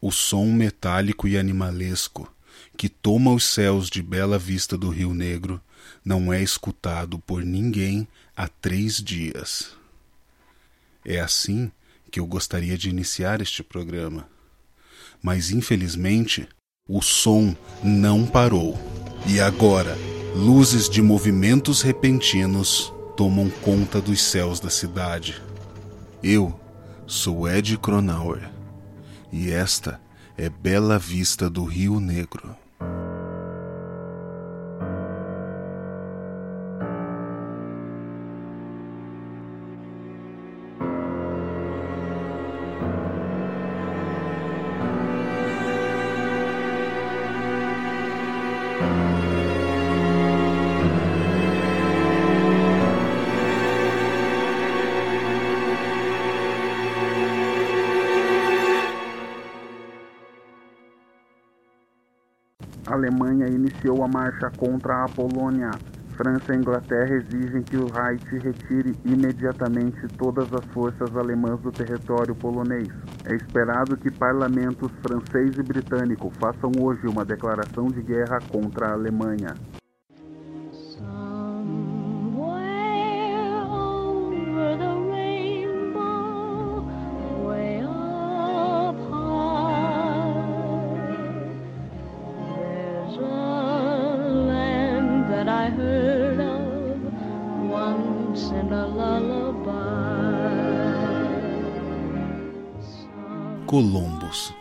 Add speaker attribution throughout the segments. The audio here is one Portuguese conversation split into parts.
Speaker 1: O som metálico e animalesco que toma os céus de Bela Vista do Rio Negro não é escutado por ninguém há três dias. É assim que eu gostaria de iniciar este programa. Mas infelizmente, o som não parou. E agora, luzes de movimentos repentinos tomam conta dos céus da cidade. Eu sou Ed Cronauer e esta é Bela Vista do Rio Negro.
Speaker 2: Alemanha iniciou a marcha contra a Polônia. França e Inglaterra exigem que o Reich retire imediatamente todas as forças alemãs do território polonês. É esperado que parlamentos francês e britânico façam hoje uma declaração de guerra contra a Alemanha.
Speaker 1: Colombos,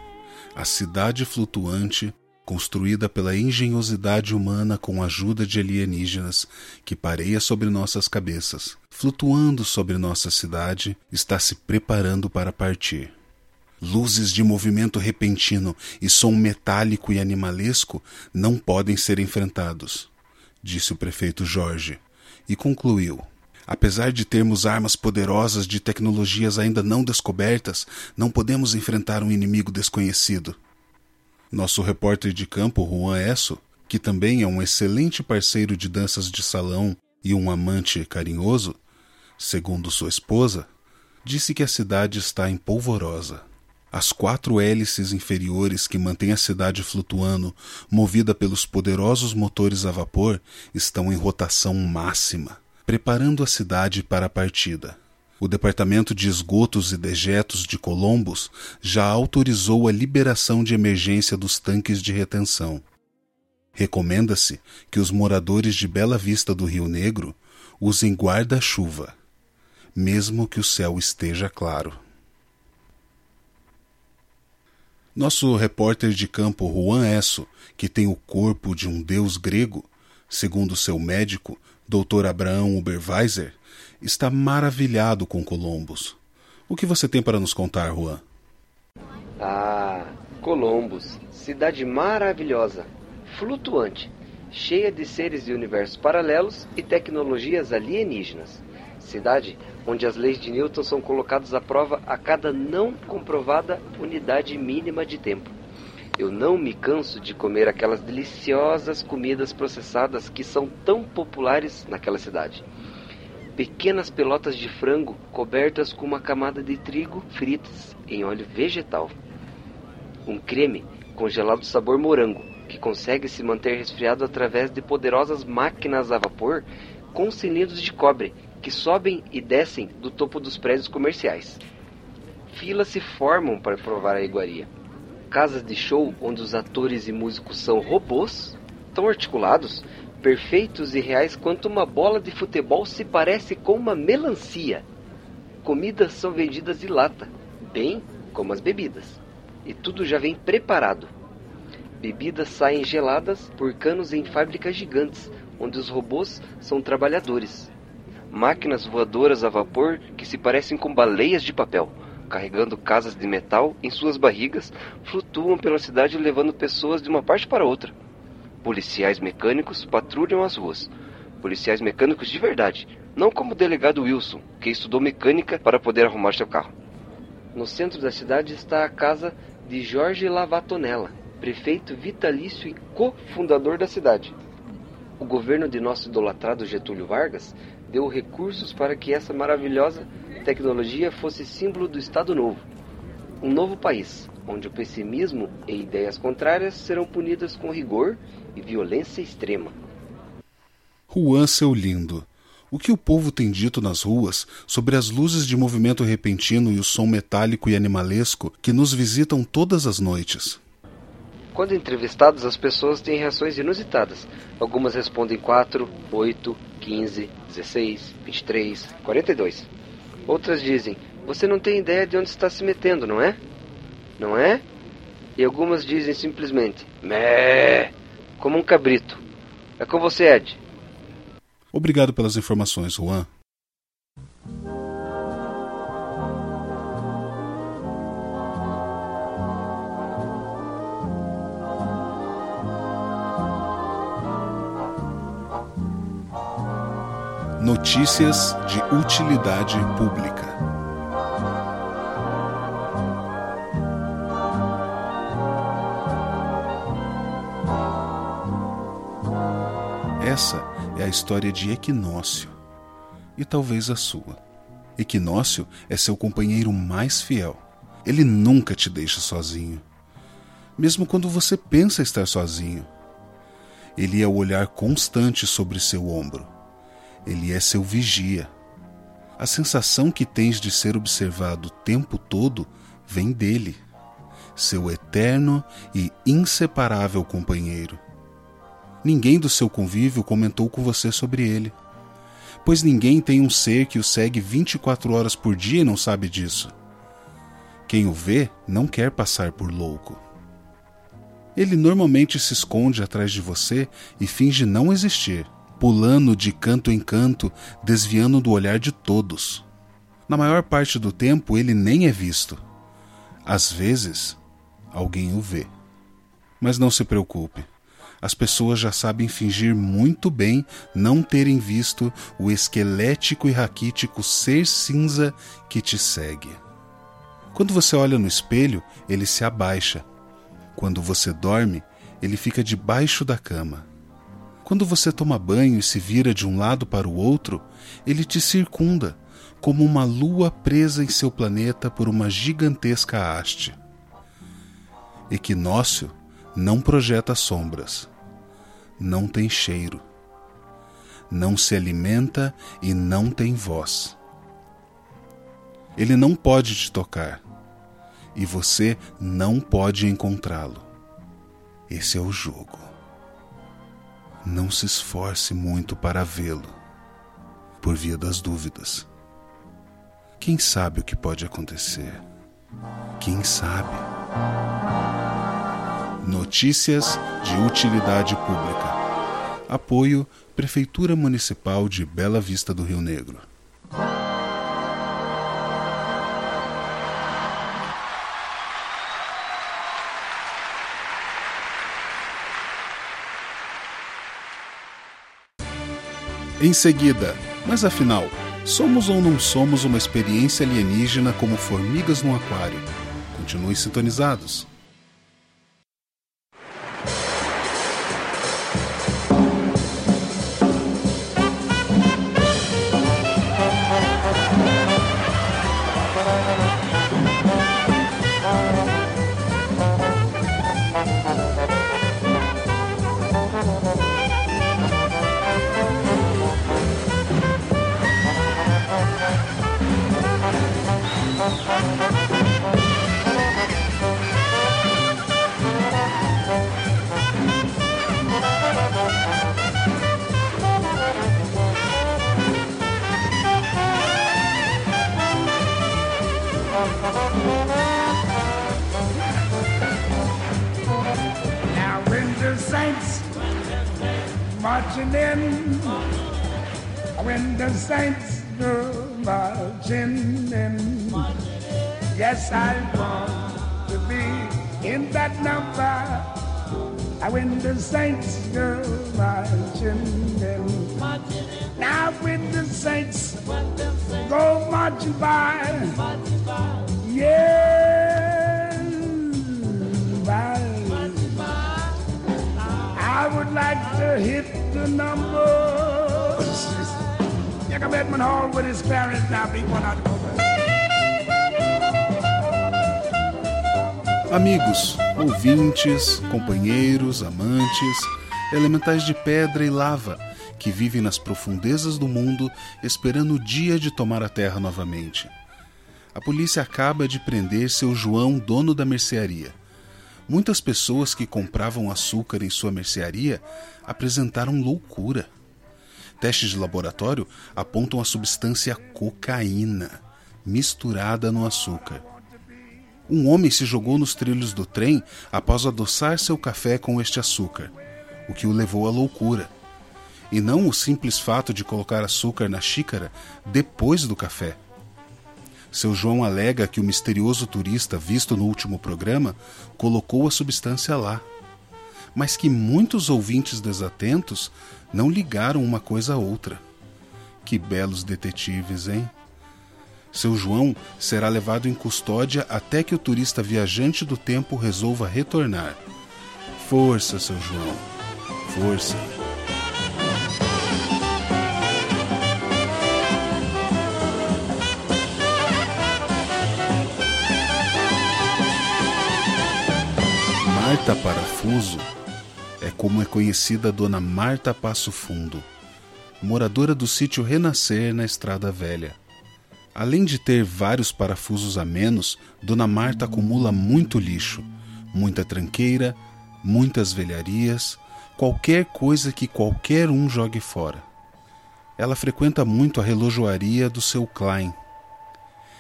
Speaker 1: a cidade flutuante construída pela engenhosidade humana com a ajuda de alienígenas que pareia sobre nossas cabeças, flutuando sobre nossa cidade, está se preparando para partir. Luzes de movimento repentino e som metálico e animalesco não podem ser enfrentados, disse o prefeito Jorge, e concluiu. Apesar de termos armas poderosas de tecnologias ainda não descobertas, não podemos enfrentar um inimigo desconhecido. Nosso repórter de campo, Juan Esso, que também é um excelente parceiro de danças de salão e um amante carinhoso, segundo sua esposa, disse que a cidade está em polvorosa. As quatro hélices inferiores que mantêm a cidade flutuando, movida pelos poderosos motores a vapor, estão em rotação máxima preparando a cidade para a partida. O Departamento de Esgotos e Dejetos de Colombos já autorizou a liberação de emergência dos tanques de retenção. Recomenda-se que os moradores de Bela Vista do Rio Negro usem guarda-chuva, mesmo que o céu esteja claro. Nosso repórter de campo Juan Esso, que tem o corpo de um deus grego, segundo seu médico, Dr. Abraão Uberweiser, está maravilhado com Columbus. O que você tem para nos contar, Juan?
Speaker 3: Ah, Columbus, cidade maravilhosa, flutuante, cheia de seres de universos paralelos e tecnologias alienígenas. Cidade onde as leis de Newton são colocadas à prova a cada não comprovada unidade mínima de tempo. Eu não me canso de comer aquelas deliciosas comidas processadas que são tão populares naquela cidade. Pequenas pelotas de frango cobertas com uma camada de trigo fritas em óleo vegetal. Um creme congelado sabor morango que consegue se manter resfriado através de poderosas máquinas a vapor com cilindros de cobre que sobem e descem do topo dos prédios comerciais. Filas se formam para provar a iguaria casas de show onde os atores e músicos são robôs, tão articulados, perfeitos e reais quanto uma bola de futebol se parece com uma melancia. Comidas são vendidas de lata, bem como as bebidas, e tudo já vem preparado. Bebidas saem geladas por canos em fábricas gigantes, onde os robôs são trabalhadores. Máquinas voadoras a vapor que se parecem com baleias de papel carregando casas de metal em suas barrigas, flutuam pela cidade levando pessoas de uma parte para outra. Policiais mecânicos patrulham as ruas. Policiais mecânicos de verdade, não como o delegado Wilson, que estudou mecânica para poder arrumar seu carro. No centro da cidade está a casa de Jorge Lavatonella, prefeito vitalício e cofundador da cidade. O governo de nosso idolatrado Getúlio Vargas deu recursos para que essa maravilhosa tecnologia fosse símbolo do Estado Novo. Um novo país, onde o pessimismo e ideias contrárias serão punidas com rigor e violência extrema.
Speaker 1: Juan, seu lindo, o que o povo tem dito nas ruas sobre as luzes de movimento repentino e o som metálico e animalesco que nos visitam todas as noites?
Speaker 3: Quando entrevistados, as pessoas têm reações inusitadas. Algumas respondem 4, 8, 15, 16, 23, 42. Outras dizem: Você não tem ideia de onde está se metendo, não é? Não é? E algumas dizem simplesmente: Mé, como um cabrito. É com você, Ed.
Speaker 1: Obrigado pelas informações, Juan. Notícias de utilidade pública. Essa é a história de Equinócio e talvez a sua. Equinócio é seu companheiro mais fiel. Ele nunca te deixa sozinho, mesmo quando você pensa estar sozinho. Ele é o olhar constante sobre seu ombro. Ele é seu vigia. A sensação que tens de ser observado o tempo todo vem dele, seu eterno e inseparável companheiro. Ninguém do seu convívio comentou com você sobre ele. Pois ninguém tem um ser que o segue 24 horas por dia e não sabe disso. Quem o vê não quer passar por louco. Ele normalmente se esconde atrás de você e finge não existir, pulando de canto em canto, desviando do olhar de todos. Na maior parte do tempo, ele nem é visto. Às vezes, alguém o vê. Mas não se preocupe as pessoas já sabem fingir muito bem não terem visto o esquelético e raquítico ser cinza que te segue. Quando você olha no espelho, ele se abaixa. Quando você dorme, ele fica debaixo da cama. Quando você toma banho e se vira de um lado para o outro, ele te circunda, como uma lua presa em seu planeta por uma gigantesca haste. Equinócio não projeta sombras, não tem cheiro, não se alimenta e não tem voz. Ele não pode te tocar e você não pode encontrá-lo. Esse é o jogo. Não se esforce muito para vê-lo, por via das dúvidas. Quem sabe o que pode acontecer? Quem sabe? Notícias de utilidade pública. Apoio Prefeitura Municipal de Bela Vista do Rio Negro. Em seguida, mas afinal, somos ou não somos uma experiência alienígena como formigas no aquário? Continue sintonizados.
Speaker 4: Marching in when the saints go marching in. Yes, I want to be in that number when the saints go marching in. Now when the saints go marching by, yeah, I would like to hit the numbers. Jacob Edmund Hall with his parents now beat one out
Speaker 1: Amigos, ouvintes, companheiros, amantes, elementais de pedra e lava que vivem nas profundezas do mundo esperando o dia de tomar a terra novamente. A polícia acaba de prender seu João, dono da mercearia. Muitas pessoas que compravam açúcar em sua mercearia apresentaram loucura. Testes de laboratório apontam a substância cocaína misturada no açúcar. Um homem se jogou nos trilhos do trem após adoçar seu café com este açúcar, o que o levou à loucura. E não o simples fato de colocar açúcar na xícara depois do café. Seu João alega que o misterioso turista visto no último programa colocou a substância lá, mas que muitos ouvintes desatentos não ligaram uma coisa a outra. Que belos detetives, hein? Seu João será levado em custódia até que o turista viajante do tempo resolva retornar. Força, seu João. Força. Marta Parafuso é como é conhecida a dona Marta Passo Fundo, moradora do sítio Renascer na Estrada Velha. Além de ter vários parafusos a menos, Dona Marta acumula muito lixo, muita tranqueira, muitas velharias, qualquer coisa que qualquer um jogue fora. Ela frequenta muito a relojoaria do seu Klein,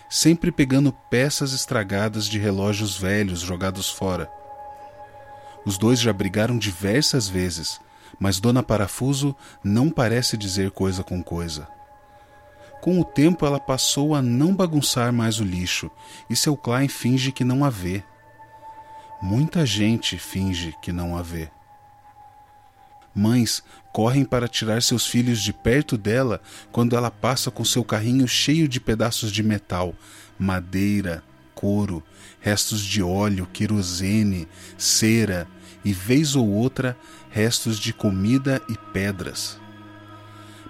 Speaker 1: sempre pegando peças estragadas de relógios velhos jogados fora. Os dois já brigaram diversas vezes, mas Dona Parafuso não parece dizer coisa com coisa. Com o tempo, ela passou a não bagunçar mais o lixo e seu Klein finge que não a vê. Muita gente finge que não a vê. Mães correm para tirar seus filhos de perto dela quando ela passa com seu carrinho cheio de pedaços de metal, madeira, couro, restos de óleo, querosene, cera e, vez ou outra, restos de comida e pedras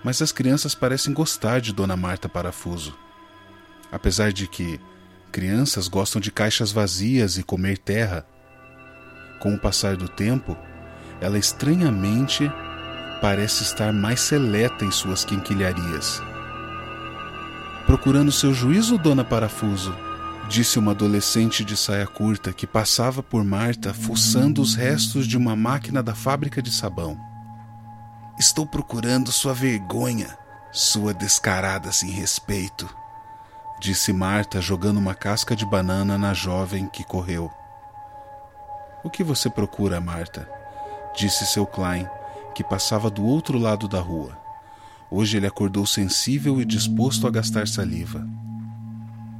Speaker 1: mas as crianças parecem gostar de Dona Marta Parafuso. Apesar de que crianças gostam de caixas vazias e comer terra. Com o passar do tempo, ela estranhamente parece estar mais seleta em suas quinquilharias. Procurando seu juízo, Dona Parafuso, disse uma adolescente de saia curta que passava por Marta fuçando os restos de uma máquina da fábrica de sabão. Estou procurando sua vergonha, sua descarada sem respeito, disse Marta, jogando uma casca de banana na jovem que correu. O que você procura, Marta? disse seu Klein, que passava do outro lado da rua. Hoje ele acordou sensível e disposto a gastar saliva.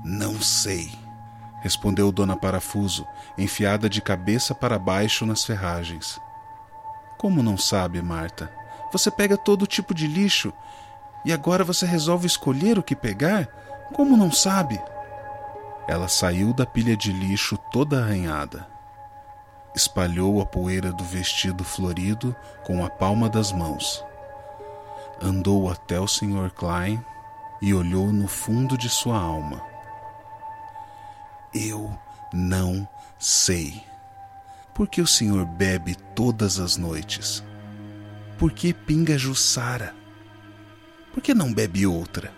Speaker 1: Não sei, respondeu Dona Parafuso, enfiada de cabeça para baixo nas ferragens. Como não sabe, Marta? Você pega todo tipo de lixo e agora você resolve escolher o que pegar? Como não sabe? Ela saiu da pilha de lixo toda arranhada. Espalhou a poeira do vestido florido com a palma das mãos. Andou até o Sr. Klein e olhou no fundo de sua alma. Eu não sei. Por que o senhor bebe todas as noites? Por que pinga Jussara? Por que não bebe outra?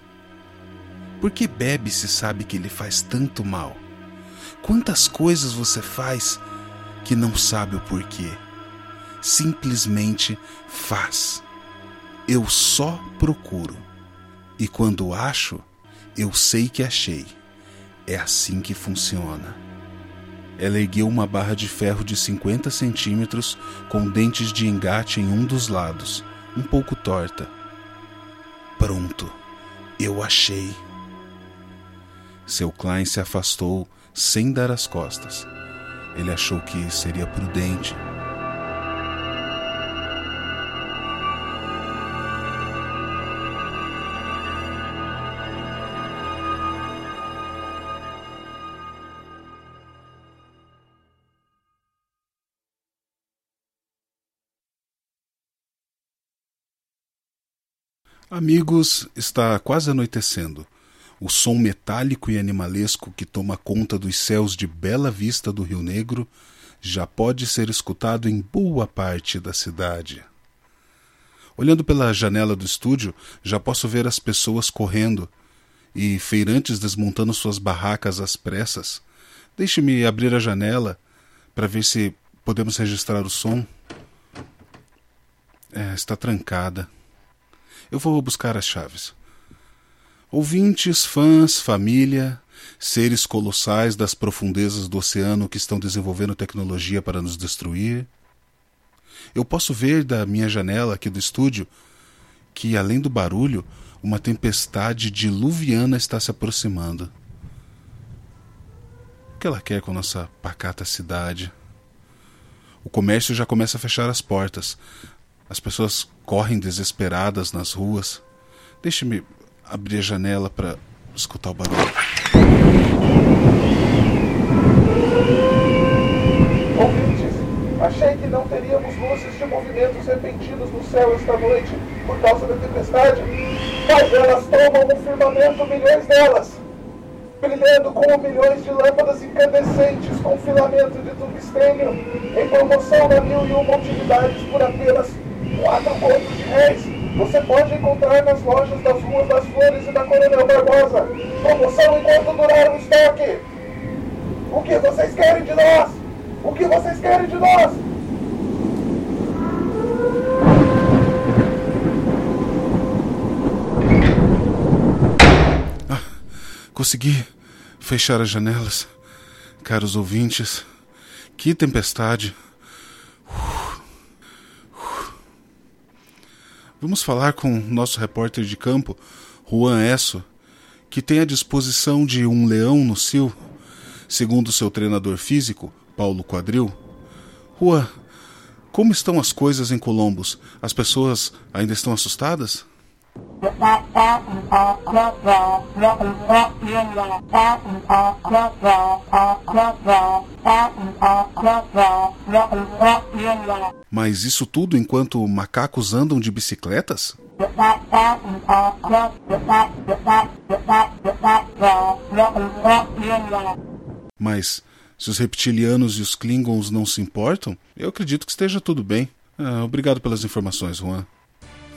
Speaker 1: Por que bebe se sabe que lhe faz tanto mal? Quantas coisas você faz que não sabe o porquê? Simplesmente faz. Eu só procuro. E quando acho, eu sei que achei. É assim que funciona. Ela ergueu uma barra de ferro de 50 centímetros com dentes de engate em um dos lados, um pouco torta. Pronto, eu achei. Seu Klein se afastou sem dar as costas. Ele achou que seria prudente Amigos, está quase anoitecendo. O som metálico e animalesco que toma conta dos céus de Bela Vista do Rio Negro já pode ser escutado em boa parte da cidade. Olhando pela janela do estúdio, já posso ver as pessoas correndo e feirantes desmontando suas barracas às pressas. Deixe-me abrir a janela para ver se podemos registrar o som. É, está trancada. Eu vou buscar as chaves. Ouvintes, fãs, família, seres colossais das profundezas do oceano que estão desenvolvendo tecnologia para nos destruir. Eu posso ver da minha janela aqui do estúdio que, além do barulho, uma tempestade diluviana está se aproximando. O que ela quer com nossa pacata cidade? O comércio já começa a fechar as portas. As pessoas correm desesperadas nas ruas. Deixe-me abrir a janela para escutar o barulho.
Speaker 5: Ouvintes, achei que não teríamos luzes de movimentos repentinos no céu esta noite por causa da tempestade, mas elas tomam no firmamento milhões delas, brilhando como milhões de lâmpadas incandescentes com filamento de tungstênio, em promoção na mil e uma utilidades por apenas quatro contos de réis. Você pode encontrar nas lojas das ruas das Flores e da Coronel Barbosa. Promoção enquanto durar o estoque. O que vocês querem de nós? O que vocês querem de nós?
Speaker 1: Ah, consegui fechar as janelas. Caros ouvintes, que tempestade. Vamos falar com nosso repórter de campo, Juan Esso, que tem à disposição de um leão no cio, segundo seu treinador físico, Paulo Quadril. Juan, como estão as coisas em Colombos? As pessoas ainda estão assustadas? Mas isso tudo enquanto macacos andam de bicicletas? Mas se os reptilianos e os Klingons não se importam, eu acredito que esteja tudo bem. Ah, obrigado pelas informações, Juan.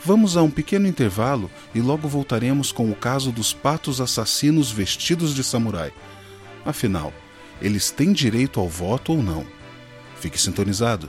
Speaker 1: Vamos a um pequeno intervalo e logo voltaremos com o caso dos patos assassinos vestidos de samurai. Afinal, eles têm direito ao voto ou não? Fique sintonizado.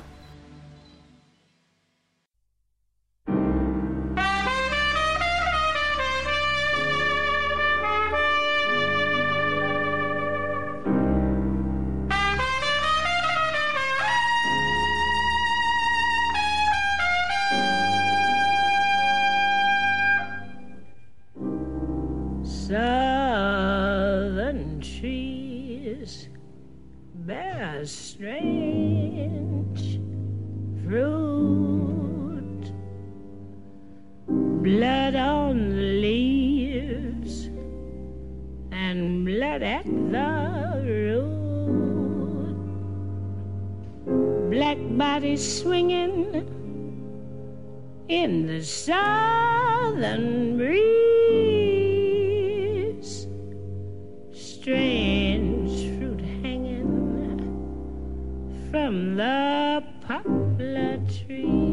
Speaker 6: Swinging in the southern breeze. Strange fruit hanging from the poplar trees.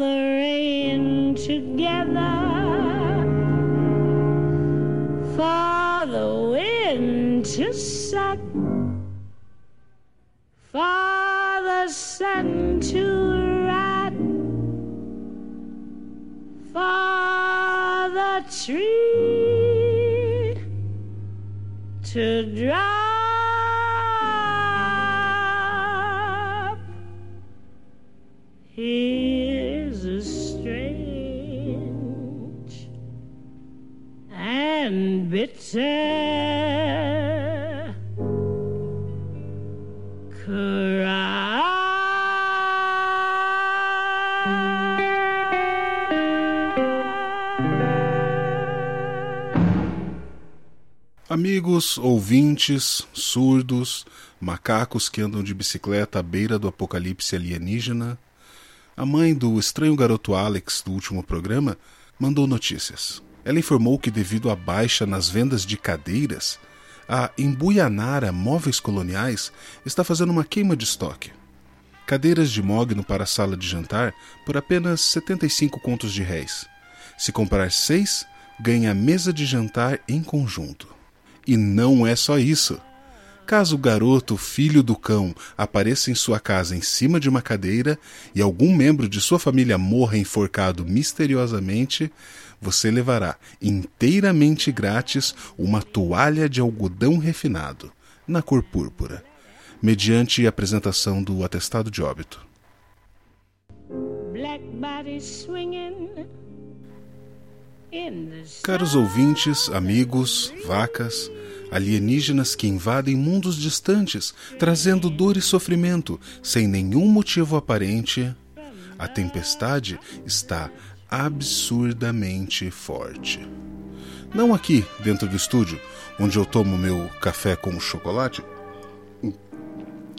Speaker 6: the rain together, for the wind to suck, for the sun to rot, for the tree to drop.
Speaker 1: Amigos, ouvintes, surdos, macacos que andam de bicicleta à beira do apocalipse alienígena, a mãe do estranho garoto Alex do último programa mandou notícias. Ela informou que, devido à baixa nas vendas de cadeiras, a Embuianara Móveis Coloniais está fazendo uma queima de estoque. Cadeiras de mogno para a sala de jantar por apenas 75 contos de réis. Se comprar seis, ganha mesa de jantar em conjunto. E não é só isso. Caso o garoto, filho do cão, apareça em sua casa em cima de uma cadeira e algum membro de sua família morra enforcado misteriosamente, você levará inteiramente grátis uma toalha de algodão refinado, na cor púrpura, mediante apresentação do atestado de óbito. Caros ouvintes, amigos, vacas, alienígenas que invadem mundos distantes, trazendo dor e sofrimento, sem nenhum motivo aparente, a tempestade está absurdamente forte. Não aqui, dentro do estúdio, onde eu tomo meu café com chocolate,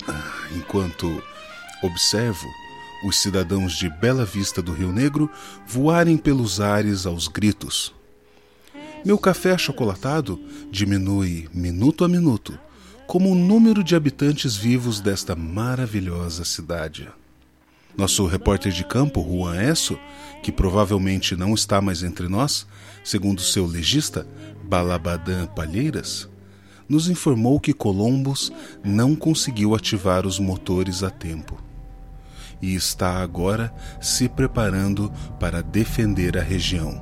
Speaker 1: Ah, enquanto observo os cidadãos de Bela Vista do Rio Negro voarem pelos ares aos gritos. Meu café achocolatado diminui minuto a minuto, como o número de habitantes vivos desta maravilhosa cidade. Nosso repórter de campo, Juan Esso, que provavelmente não está mais entre nós, segundo seu legista, Balabadã Palheiras, nos informou que Columbus não conseguiu ativar os motores a tempo e está agora se preparando para defender a região.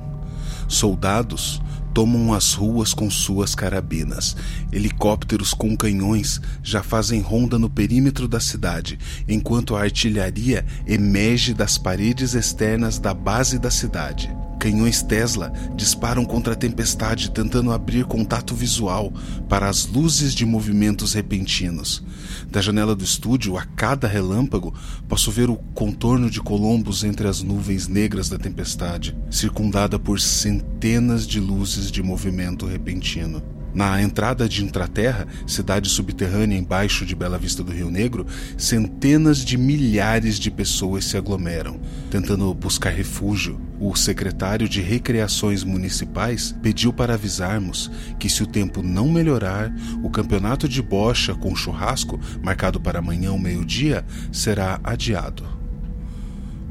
Speaker 1: Soldados tomam as ruas com suas carabinas. Helicópteros com canhões já fazem ronda no perímetro da cidade, enquanto a artilharia emerge das paredes externas da base da cidade. Canhões Tesla disparam contra a tempestade, tentando abrir contato visual para as luzes de movimentos repentinos. Da janela do estúdio, a cada relâmpago, posso ver o contorno de Columbus entre as nuvens negras da tempestade, circundada por centenas de luzes de movimento repentino. Na entrada de Intraterra, cidade subterrânea embaixo de Bela Vista do Rio Negro, centenas de milhares de pessoas se aglomeram, tentando buscar refúgio. O secretário de Recreações Municipais pediu para avisarmos que, se o tempo não melhorar, o campeonato de bocha com churrasco, marcado para amanhã ao meio-dia, será adiado.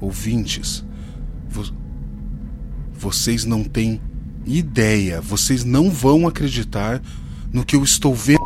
Speaker 1: Ouvintes, vo- vocês não têm ideia, vocês não vão acreditar no que eu estou vendo.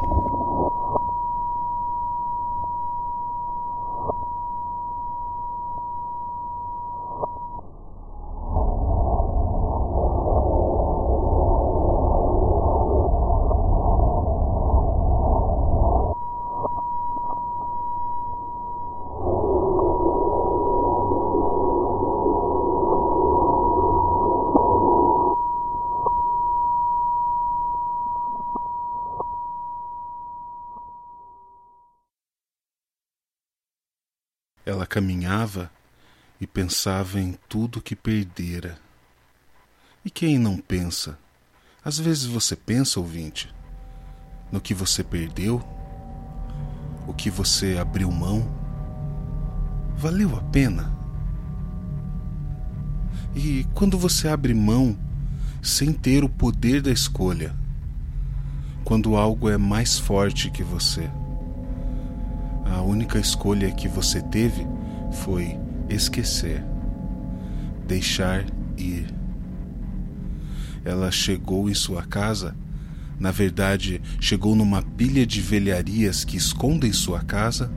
Speaker 1: Ela caminhava e pensava em tudo que perdera. E quem não pensa? Às vezes você pensa, ouvinte, no que você perdeu, o que você abriu mão. Valeu a pena? E quando você abre mão sem ter o poder da escolha, quando algo é mais forte que você, A única escolha que você teve foi esquecer, deixar ir. Ela chegou em sua casa, na verdade, chegou numa pilha de velharias que escondem sua casa,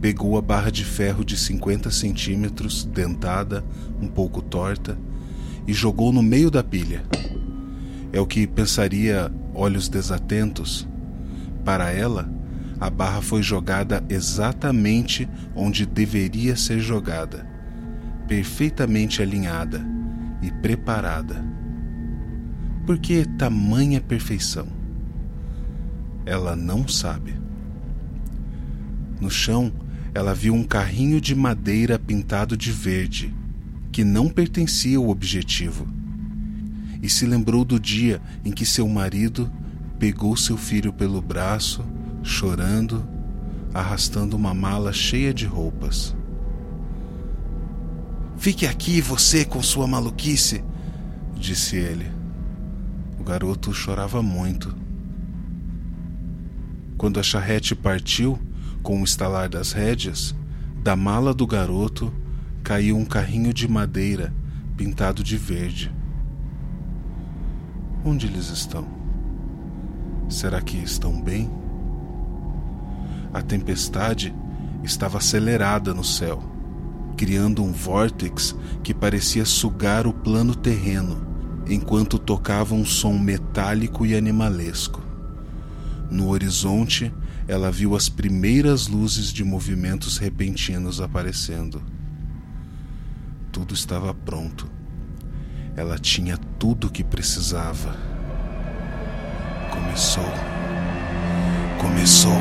Speaker 1: pegou a barra de ferro de 50 centímetros, dentada, um pouco torta, e jogou no meio da pilha. É o que pensaria olhos desatentos. Para ela, a barra foi jogada exatamente onde deveria ser jogada, perfeitamente alinhada e preparada. Por que tamanha perfeição? Ela não sabe. No chão, ela viu um carrinho de madeira pintado de verde, que não pertencia ao objetivo, e se lembrou do dia em que seu marido pegou seu filho pelo braço chorando, arrastando uma mala cheia de roupas. Fique aqui, você, com sua maluquice, disse ele. O garoto chorava muito. Quando a charrete partiu, com o estalar das rédeas, da mala do garoto caiu um carrinho de madeira pintado de verde. Onde eles estão? Será que estão bem? A tempestade estava acelerada no céu, criando um vórtex que parecia sugar o plano terreno, enquanto tocava um som metálico e animalesco. No horizonte, ela viu as primeiras luzes de movimentos repentinos aparecendo. Tudo estava pronto. Ela tinha tudo o que precisava. Começou. Começou.